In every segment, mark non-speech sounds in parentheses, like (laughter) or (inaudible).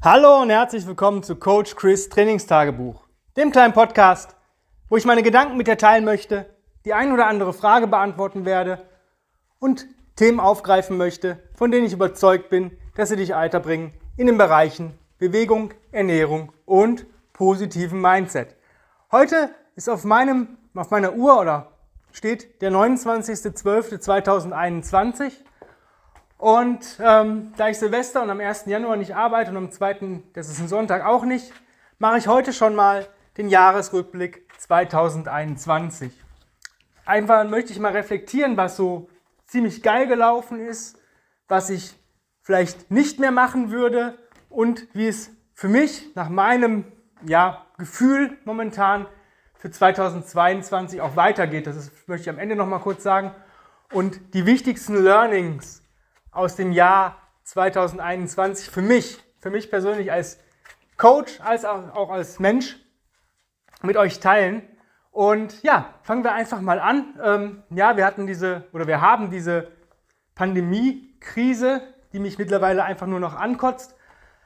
Hallo und herzlich willkommen zu Coach Chris Trainingstagebuch, dem kleinen Podcast, wo ich meine Gedanken mit dir teilen möchte, die ein oder andere Frage beantworten werde und Themen aufgreifen möchte, von denen ich überzeugt bin, dass sie dich weiterbringen in den Bereichen Bewegung, Ernährung und positiven Mindset. Heute ist auf, meinem, auf meiner Uhr oder steht der 29.12.2021 und ähm, da ich Silvester und am 1. Januar nicht arbeite und am 2., das ist ein Sonntag, auch nicht, mache ich heute schon mal den Jahresrückblick 2021. Einfach möchte ich mal reflektieren, was so ziemlich geil gelaufen ist, was ich vielleicht nicht mehr machen würde und wie es für mich nach meinem ja, Gefühl momentan für 2022 auch weitergeht. Das möchte ich am Ende noch mal kurz sagen. Und die wichtigsten Learnings aus dem Jahr 2021 für mich, für mich persönlich als Coach, als auch als Mensch mit euch teilen. Und ja, fangen wir einfach mal an. Ähm, ja, wir hatten diese oder wir haben diese Pandemie-Krise, die mich mittlerweile einfach nur noch ankotzt.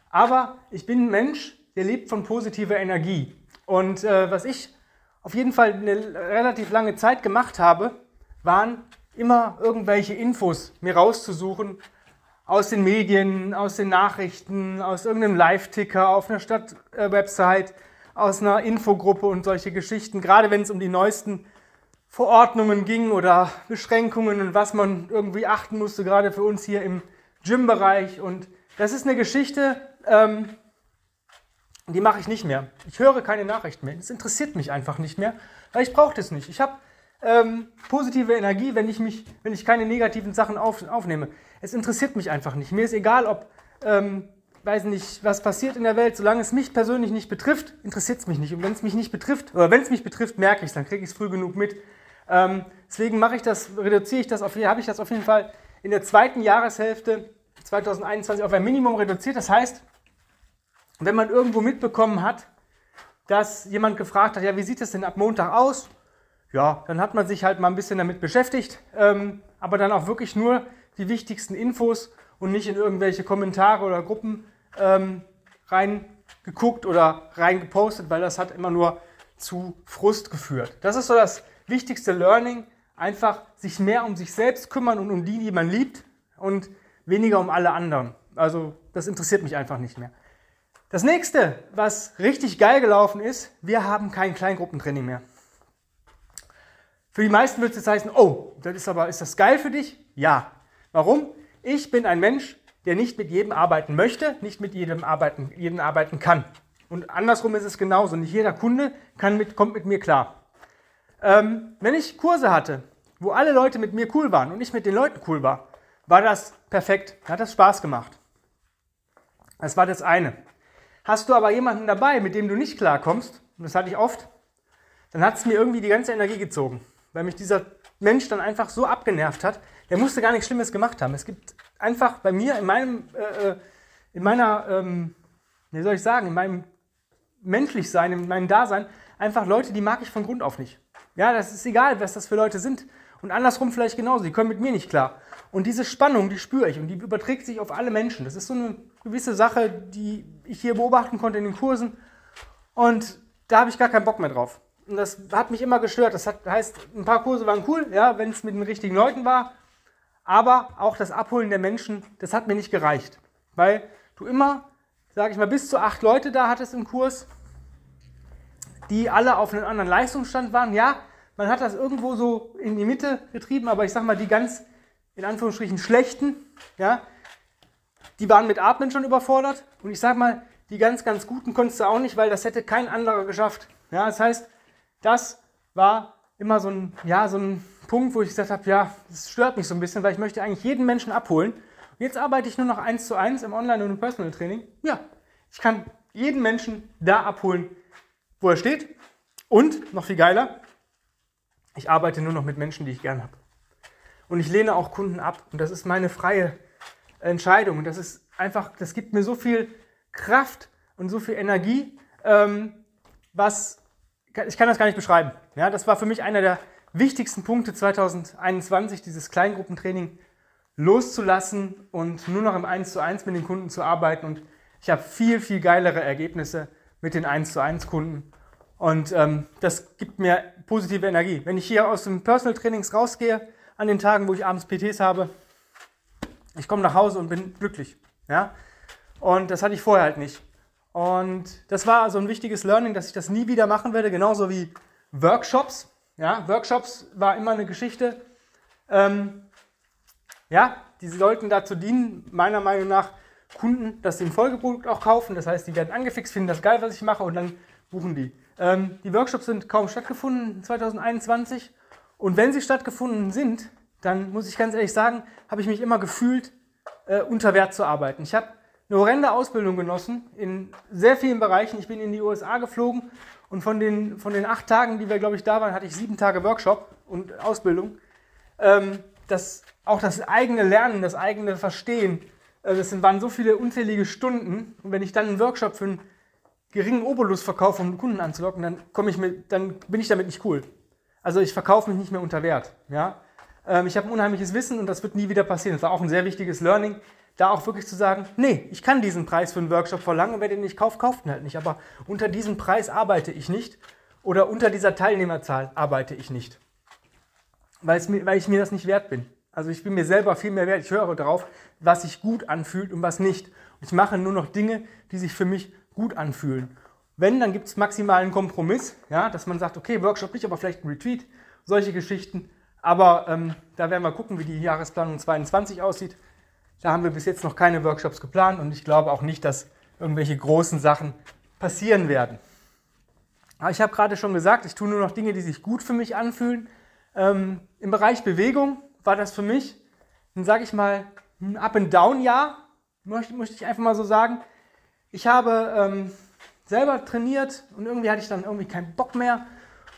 Aber ich bin ein Mensch, der lebt von positiver Energie. Und äh, was ich auf jeden Fall eine relativ lange Zeit gemacht habe, waren immer irgendwelche Infos mir rauszusuchen aus den Medien, aus den Nachrichten, aus irgendeinem Live-Ticker auf einer Stadtwebsite, aus einer Infogruppe und solche Geschichten. Gerade wenn es um die neuesten Verordnungen ging oder Beschränkungen und was man irgendwie achten musste, gerade für uns hier im Gym-Bereich. Und das ist eine Geschichte, ähm, die mache ich nicht mehr. Ich höre keine Nachrichten mehr. Es interessiert mich einfach nicht mehr, weil ich brauche das nicht. Ich habe ähm, positive Energie, wenn ich, mich, wenn ich keine negativen Sachen auf, aufnehme. Es interessiert mich einfach nicht. Mir ist egal, ob, ähm, weiß nicht, was passiert in der Welt. Solange es mich persönlich nicht betrifft, interessiert es mich nicht. Und wenn es mich nicht betrifft, oder wenn es mich betrifft, merke ich es, dann kriege ich es früh genug mit. Ähm, deswegen mache ich das, reduziere ich das, habe ich das auf jeden Fall in der zweiten Jahreshälfte 2021 auf ein Minimum reduziert. Das heißt, wenn man irgendwo mitbekommen hat, dass jemand gefragt hat, ja, wie sieht es denn ab Montag aus? Ja, dann hat man sich halt mal ein bisschen damit beschäftigt, ähm, aber dann auch wirklich nur die wichtigsten Infos und nicht in irgendwelche Kommentare oder Gruppen ähm, reingeguckt oder reingepostet, weil das hat immer nur zu Frust geführt. Das ist so das wichtigste Learning, einfach sich mehr um sich selbst kümmern und um die, die man liebt und weniger um alle anderen. Also das interessiert mich einfach nicht mehr. Das nächste, was richtig geil gelaufen ist, wir haben kein Kleingruppentraining mehr. Für die meisten wird es jetzt heißen, oh, das ist aber, ist das geil für dich? Ja. Warum? Ich bin ein Mensch, der nicht mit jedem arbeiten möchte, nicht mit jedem arbeiten, jedem arbeiten kann. Und andersrum ist es genauso. Nicht jeder Kunde kann mit, kommt mit mir klar. Ähm, wenn ich Kurse hatte, wo alle Leute mit mir cool waren und ich mit den Leuten cool war, war das perfekt. Hat das Spaß gemacht. Das war das eine. Hast du aber jemanden dabei, mit dem du nicht klarkommst, und das hatte ich oft, dann hat es mir irgendwie die ganze Energie gezogen, weil mich dieser Mensch dann einfach so abgenervt hat. Der musste gar nichts Schlimmes gemacht haben. Es gibt einfach bei mir in meinem, äh, äh in meiner, ähm, wie soll ich sagen, in meinem Menschlichsein, in meinem Dasein, einfach Leute, die mag ich von Grund auf nicht. Ja, das ist egal, was das für Leute sind. Und andersrum vielleicht genauso, die kommen mit mir nicht klar. Und diese Spannung, die spüre ich und die überträgt sich auf alle Menschen. Das ist so eine gewisse Sache, die ich hier beobachten konnte in den Kursen. Und da habe ich gar keinen Bock mehr drauf. Und das hat mich immer gestört. Das hat, heißt, ein paar Kurse waren cool, ja, wenn es mit den richtigen Leuten war. Aber auch das Abholen der Menschen, das hat mir nicht gereicht. Weil du immer, sage ich mal, bis zu acht Leute da hattest im Kurs, die alle auf einem anderen Leistungsstand waren. Ja, man hat das irgendwo so in die Mitte getrieben, aber ich sage mal, die ganz, in Anführungsstrichen, schlechten, ja, die waren mit Atmen schon überfordert. Und ich sag mal, die ganz, ganz guten konntest du auch nicht, weil das hätte kein anderer geschafft. Ja, das heißt, das war immer so ein, ja, so ein Punkt, wo ich gesagt habe, ja, das stört mich so ein bisschen, weil ich möchte eigentlich jeden Menschen abholen. Und jetzt arbeite ich nur noch eins zu eins im Online- und im Personal Training. Ja, ich kann jeden Menschen da abholen, wo er steht. Und, noch viel geiler, ich arbeite nur noch mit Menschen, die ich gern habe. Und ich lehne auch Kunden ab. Und das ist meine freie Entscheidung. Und das ist einfach, das gibt mir so viel Kraft und so viel Energie, ähm, was ich kann das gar nicht beschreiben. Ja, das war für mich einer der wichtigsten Punkte 2021, dieses Kleingruppentraining loszulassen und nur noch im 1 zu 1 mit den Kunden zu arbeiten und Ich habe viel, viel geilere Ergebnisse mit den 1 zu 1 Kunden. Und ähm, das gibt mir positive Energie. Wenn ich hier aus dem Personal Trainings rausgehe, an den Tagen, wo ich abends PTs habe, ich komme nach Hause und bin glücklich. Ja? Und das hatte ich vorher halt nicht. Und das war also ein wichtiges Learning, dass ich das nie wieder machen werde, genauso wie Workshops. Ja, Workshops war immer eine Geschichte. Ähm, ja, die sollten dazu dienen, meiner Meinung nach, Kunden, dass sie ein Folgeprodukt auch kaufen. Das heißt, die werden angefixt, finden das geil, was ich mache und dann buchen die. Ähm, die Workshops sind kaum stattgefunden 2021. Und wenn sie stattgefunden sind, dann muss ich ganz ehrlich sagen, habe ich mich immer gefühlt, äh, unter Wert zu arbeiten. Ich habe eine horrende Ausbildung genossen in sehr vielen Bereichen. Ich bin in die USA geflogen und von den, von den acht Tagen, die wir, glaube ich, da waren, hatte ich sieben Tage Workshop und Ausbildung. Ähm, das, auch das eigene Lernen, das eigene Verstehen, äh, das waren so viele unzählige Stunden. Und wenn ich dann einen Workshop für einen geringen Obolus verkaufe, um einen Kunden anzulocken, dann, ich mit, dann bin ich damit nicht cool. Also ich verkaufe mich nicht mehr unter Wert. Ja? Ähm, ich habe ein unheimliches Wissen und das wird nie wieder passieren. Das war auch ein sehr wichtiges Learning da auch wirklich zu sagen, nee, ich kann diesen Preis für einen Workshop verlangen und wer den nicht kauft, kauft ihn halt nicht. Aber unter diesem Preis arbeite ich nicht oder unter dieser Teilnehmerzahl arbeite ich nicht, weil, mir, weil ich mir das nicht wert bin. Also ich bin mir selber viel mehr wert. Ich höre darauf, was sich gut anfühlt und was nicht. Und ich mache nur noch Dinge, die sich für mich gut anfühlen. Wenn, dann gibt es maximalen Kompromiss, ja, dass man sagt, okay, Workshop nicht, aber vielleicht ein Retreat, solche Geschichten. Aber ähm, da werden wir gucken, wie die Jahresplanung 22 aussieht. Da haben wir bis jetzt noch keine Workshops geplant und ich glaube auch nicht, dass irgendwelche großen Sachen passieren werden. Aber ich habe gerade schon gesagt, ich tue nur noch Dinge, die sich gut für mich anfühlen. Ähm, Im Bereich Bewegung war das für mich, sage ich mal, ein Up-and-Down-Jahr, möchte, möchte ich einfach mal so sagen. Ich habe ähm, selber trainiert und irgendwie hatte ich dann irgendwie keinen Bock mehr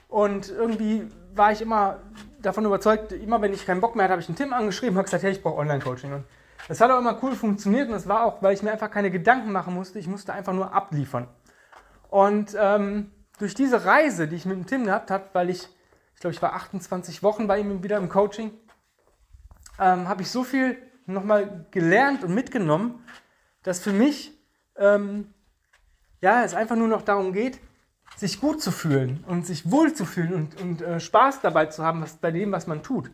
und irgendwie war ich immer davon überzeugt, immer wenn ich keinen Bock mehr hatte, habe ich einen Tim angeschrieben und gesagt, hey, ich brauche Online-Coaching. Das hat auch immer cool funktioniert und das war auch, weil ich mir einfach keine Gedanken machen musste. Ich musste einfach nur abliefern. Und ähm, durch diese Reise, die ich mit dem Tim gehabt habe, weil ich, ich glaube, ich war 28 Wochen bei ihm wieder im Coaching, ähm, habe ich so viel nochmal gelernt und mitgenommen, dass für mich ähm, ja, es einfach nur noch darum geht, sich gut zu fühlen und sich wohl zu fühlen und, und äh, Spaß dabei zu haben, was, bei dem, was man tut.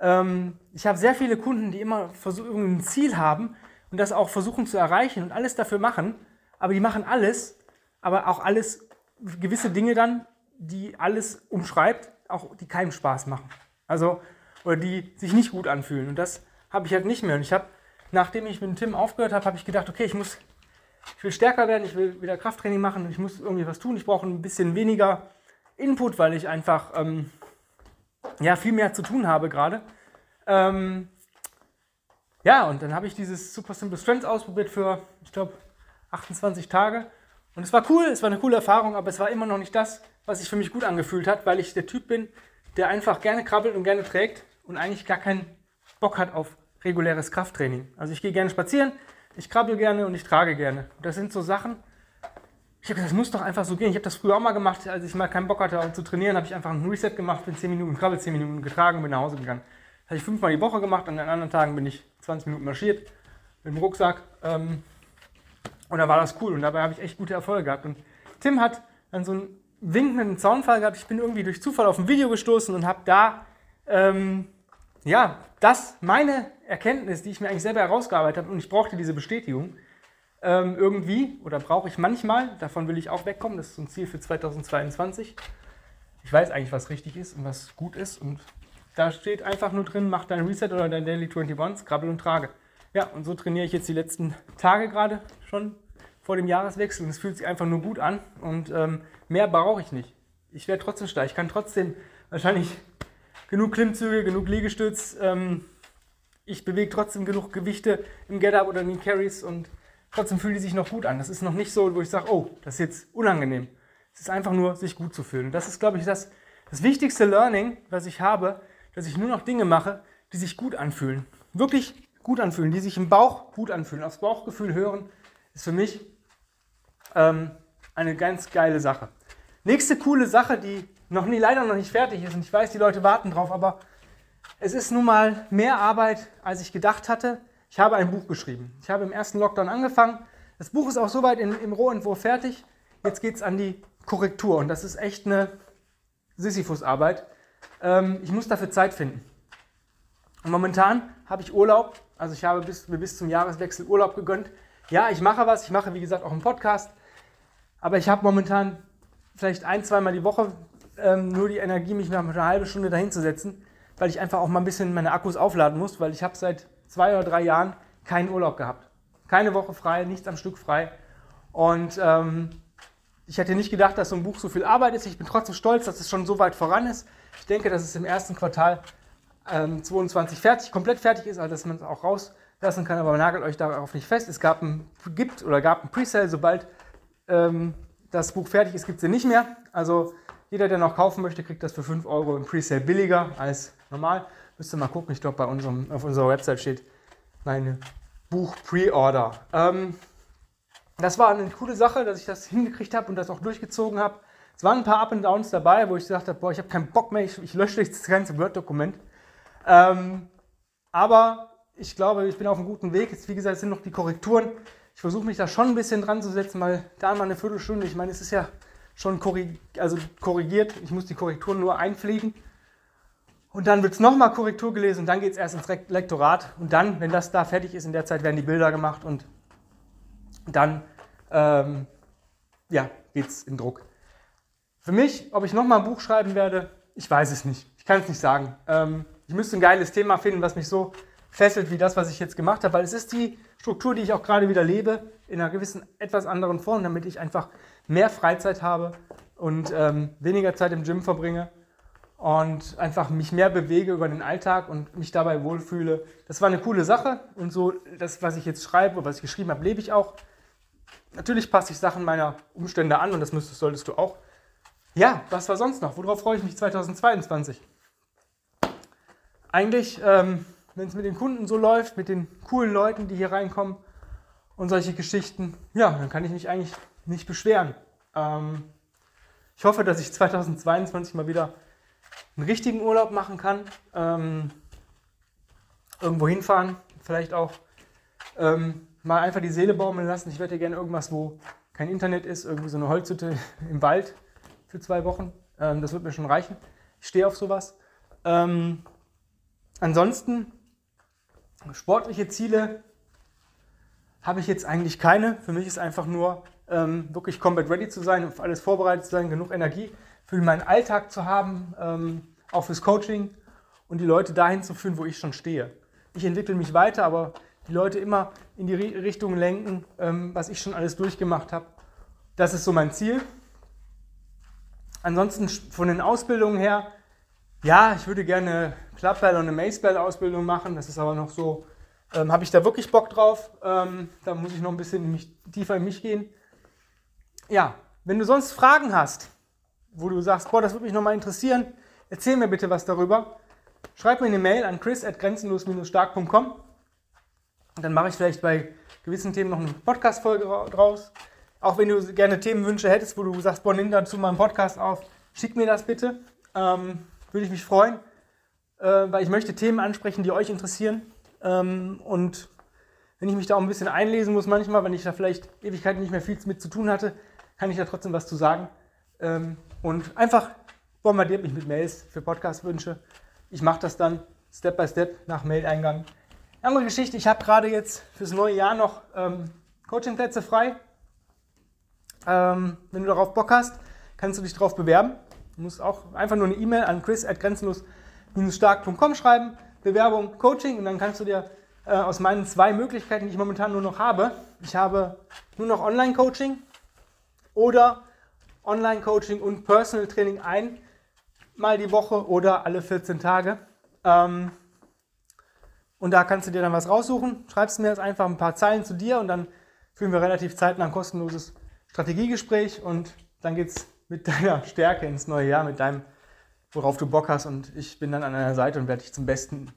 Ähm, ich habe sehr viele Kunden, die immer versuchen, ein Ziel haben und das auch versuchen zu erreichen und alles dafür machen, aber die machen alles, aber auch alles, gewisse Dinge dann, die alles umschreibt, auch die keinem Spaß machen. Also, oder die sich nicht gut anfühlen. Und das habe ich halt nicht mehr. Und ich habe, nachdem ich mit Tim aufgehört habe, habe ich gedacht, okay, ich muss, ich will stärker werden, ich will wieder Krafttraining machen ich muss irgendwie was tun. Ich brauche ein bisschen weniger Input, weil ich einfach ähm, ja, viel mehr zu tun habe gerade. Ähm, ja, und dann habe ich dieses Super Simple Strengths ausprobiert für, ich glaube, 28 Tage. Und es war cool, es war eine coole Erfahrung, aber es war immer noch nicht das, was sich für mich gut angefühlt hat, weil ich der Typ bin, der einfach gerne krabbelt und gerne trägt und eigentlich gar keinen Bock hat auf reguläres Krafttraining. Also ich gehe gerne spazieren, ich krabbel gerne und ich trage gerne. Und das sind so Sachen, ich habe gesagt, das muss doch einfach so gehen. Ich habe das früher auch mal gemacht, als ich mal keinen Bock hatte zu trainieren, habe ich einfach ein Reset gemacht, bin 10 Minuten Krabbel, 10 Minuten getragen und bin nach Hause gegangen. Das habe ich fünfmal die Woche gemacht, an den anderen Tagen bin ich 20 Minuten marschiert mit dem Rucksack. Ähm, und da war das cool und dabei habe ich echt gute Erfolge gehabt. Und Tim hat dann so einen winkenden Zaunfall gehabt. Ich bin irgendwie durch Zufall auf ein Video gestoßen und habe da, ähm, ja, das, meine Erkenntnis, die ich mir eigentlich selber herausgearbeitet habe und ich brauchte diese Bestätigung, ähm, irgendwie, oder brauche ich manchmal, davon will ich auch wegkommen, das ist so ein Ziel für 2022. Ich weiß eigentlich, was richtig ist und was gut ist und da steht einfach nur drin, mach dein Reset oder dein Daily 21, krabbel und trage. Ja, und so trainiere ich jetzt die letzten Tage gerade schon vor dem Jahreswechsel und es fühlt sich einfach nur gut an und ähm, mehr brauche ich nicht. Ich werde trotzdem stark. Ich kann trotzdem wahrscheinlich genug Klimmzüge, genug Liegestütz. Ähm, ich bewege trotzdem genug Gewichte im Get-Up oder in den Carries und Trotzdem fühlen die sich noch gut an. Das ist noch nicht so, wo ich sage, oh, das ist jetzt unangenehm. Es ist einfach nur, sich gut zu fühlen. Das ist, glaube ich, das, das wichtigste Learning, was ich habe, dass ich nur noch Dinge mache, die sich gut anfühlen. Wirklich gut anfühlen, die sich im Bauch gut anfühlen. Aufs Bauchgefühl hören, ist für mich ähm, eine ganz geile Sache. Nächste coole Sache, die noch nie, leider noch nicht fertig ist, und ich weiß, die Leute warten drauf, aber es ist nun mal mehr Arbeit, als ich gedacht hatte. Ich habe ein Buch geschrieben. Ich habe im ersten Lockdown angefangen, Das Buch ist auch soweit in, im Rohentwurf fertig. Jetzt geht es an die Korrektur und das ist echt eine Sisyphus-Arbeit. Ähm, ich muss dafür Zeit finden. Und momentan habe ich Urlaub, also ich habe bis, bis zum Jahreswechsel Urlaub gegönnt. Ja, ich mache was, ich mache wie gesagt auch einen Podcast, aber ich habe momentan vielleicht ein, zweimal die Woche ähm, nur die Energie, mich mal eine halbe Stunde dahin zu setzen, weil ich einfach auch mal ein bisschen meine Akkus aufladen muss, weil ich habe seit zwei oder drei Jahren keinen Urlaub gehabt. Keine Woche frei, nichts am Stück frei. Und ähm, ich hätte nicht gedacht, dass so ein Buch so viel Arbeit ist. Ich bin trotzdem stolz, dass es schon so weit voran ist. Ich denke, dass es im ersten Quartal ähm, 22 fertig, komplett fertig ist, also dass man es auch rauslassen kann, aber nagelt euch darauf nicht fest. Es gab ein, gibt oder gab ein Presale, sobald ähm, das Buch fertig ist, gibt es den nicht mehr. Also jeder, der noch kaufen möchte, kriegt das für 5 Euro im Presale billiger als normal. Müsst ihr mal gucken, ich glaube, bei unserem, auf unserer Website steht meine Buch Pre-Order. Ähm, das war eine coole Sache, dass ich das hingekriegt habe und das auch durchgezogen habe. Es waren ein paar Up and Downs dabei, wo ich gesagt habe, boah, ich habe keinen Bock mehr, ich, ich lösche das ganze Word-Dokument. Ähm, aber ich glaube, ich bin auf einem guten Weg. Jetzt, wie gesagt, sind noch die Korrekturen. Ich versuche mich da schon ein bisschen dran zu setzen, weil da mal eine Viertelstunde, ich meine, es ist ja schon korrig also korrigiert. Ich muss die Korrekturen nur einpflegen. Und dann wird es nochmal Korrektur gelesen und dann geht es erst ins Lektorat. Und dann, wenn das da fertig ist, in der Zeit werden die Bilder gemacht und dann ähm, ja, geht es in Druck. Für mich, ob ich nochmal ein Buch schreiben werde, ich weiß es nicht. Ich kann es nicht sagen. Ähm, ich müsste ein geiles Thema finden, was mich so fesselt wie das, was ich jetzt gemacht habe, weil es ist die Struktur, die ich auch gerade wieder lebe, in einer gewissen, etwas anderen Form, damit ich einfach mehr Freizeit habe und ähm, weniger Zeit im Gym verbringe und einfach mich mehr bewege über den Alltag und mich dabei wohlfühle. Das war eine coole Sache und so das, was ich jetzt schreibe, was ich geschrieben habe, lebe ich auch. Natürlich passe ich Sachen meiner Umstände an und das müsstest, solltest du auch. Ja, was war sonst noch? Worauf freue ich mich 2022? Eigentlich, ähm, wenn es mit den Kunden so läuft, mit den coolen Leuten, die hier reinkommen und solche Geschichten, ja, dann kann ich mich eigentlich nicht beschweren. Ähm, ich hoffe, dass ich 2022 mal wieder einen richtigen Urlaub machen kann. Ähm, irgendwo hinfahren, vielleicht auch ähm, mal einfach die Seele baumeln lassen. Ich hätte gerne irgendwas, wo kein Internet ist, irgendwie so eine Holzhütte (laughs) im Wald für zwei Wochen. Ähm, das wird mir schon reichen. Ich stehe auf sowas. Ähm, ansonsten, sportliche Ziele habe ich jetzt eigentlich keine. Für mich ist einfach nur ähm, wirklich combat ready zu sein, auf alles vorbereitet zu sein, genug Energie für meinen Alltag zu haben, ähm, auch fürs Coaching und die Leute dahin zu führen, wo ich schon stehe. Ich entwickle mich weiter, aber die Leute immer in die Richtung lenken, ähm, was ich schon alles durchgemacht habe. Das ist so mein Ziel. Ansonsten von den Ausbildungen her, ja, ich würde gerne Clubbell und eine Macebell-Ausbildung machen. Das ist aber noch so, ähm, habe ich da wirklich Bock drauf? Ähm, da muss ich noch ein bisschen in mich, tiefer in mich gehen. Ja, wenn du sonst Fragen hast, wo du sagst, boah, das würde mich nochmal interessieren, erzähl mir bitte was darüber. Schreib mir eine Mail an chris.grenzenlos-stark.com dann mache ich vielleicht bei gewissen Themen noch eine Podcast-Folge draus. Auch wenn du gerne Themenwünsche hättest, wo du sagst, boah, nimm dazu mal einen Podcast auf, schick mir das bitte. Ähm, würde ich mich freuen, äh, weil ich möchte Themen ansprechen, die euch interessieren. Ähm, und wenn ich mich da auch ein bisschen einlesen muss manchmal, wenn ich da vielleicht Ewigkeiten nicht mehr viel mit zu tun hatte, kann ich da trotzdem was zu sagen. Ähm, und einfach bombardiert mich mit Mails für Podcast-Wünsche. Ich mache das dann Step by Step nach Mail-Eingang. Andere Geschichte, ich habe gerade jetzt fürs neue Jahr noch ähm, Coachingplätze frei. Ähm, wenn du darauf Bock hast, kannst du dich darauf bewerben. Du musst auch einfach nur eine E-Mail an chris.grenzenlos-stark.com schreiben, Bewerbung, Coaching und dann kannst du dir äh, aus meinen zwei Möglichkeiten, die ich momentan nur noch habe, ich habe nur noch Online-Coaching oder Online-Coaching und Personal Training einmal die Woche oder alle 14 Tage. Ähm, und da kannst du dir dann was raussuchen, schreibst mir jetzt einfach ein paar Zeilen zu dir und dann führen wir relativ zeitnah ein kostenloses Strategiegespräch und dann geht es mit (laughs) deiner Stärke ins neue Jahr, mit deinem, worauf du Bock hast und ich bin dann an deiner Seite und werde dich zum besten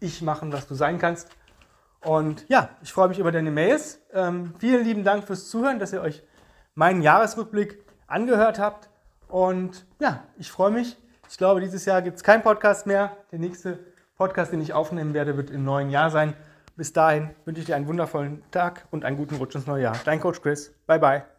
Ich machen, was du sein kannst. Und ja, ich freue mich über deine Mails. Ähm, vielen lieben Dank fürs Zuhören, dass ihr euch meinen Jahresrückblick angehört habt. Und ja, ich freue mich. Ich glaube, dieses Jahr gibt es keinen Podcast mehr. Der nächste Podcast, den ich aufnehmen werde, wird im neuen Jahr sein. Bis dahin wünsche ich dir einen wundervollen Tag und einen guten Rutsch ins neue Jahr. Dein Coach Chris. Bye, bye.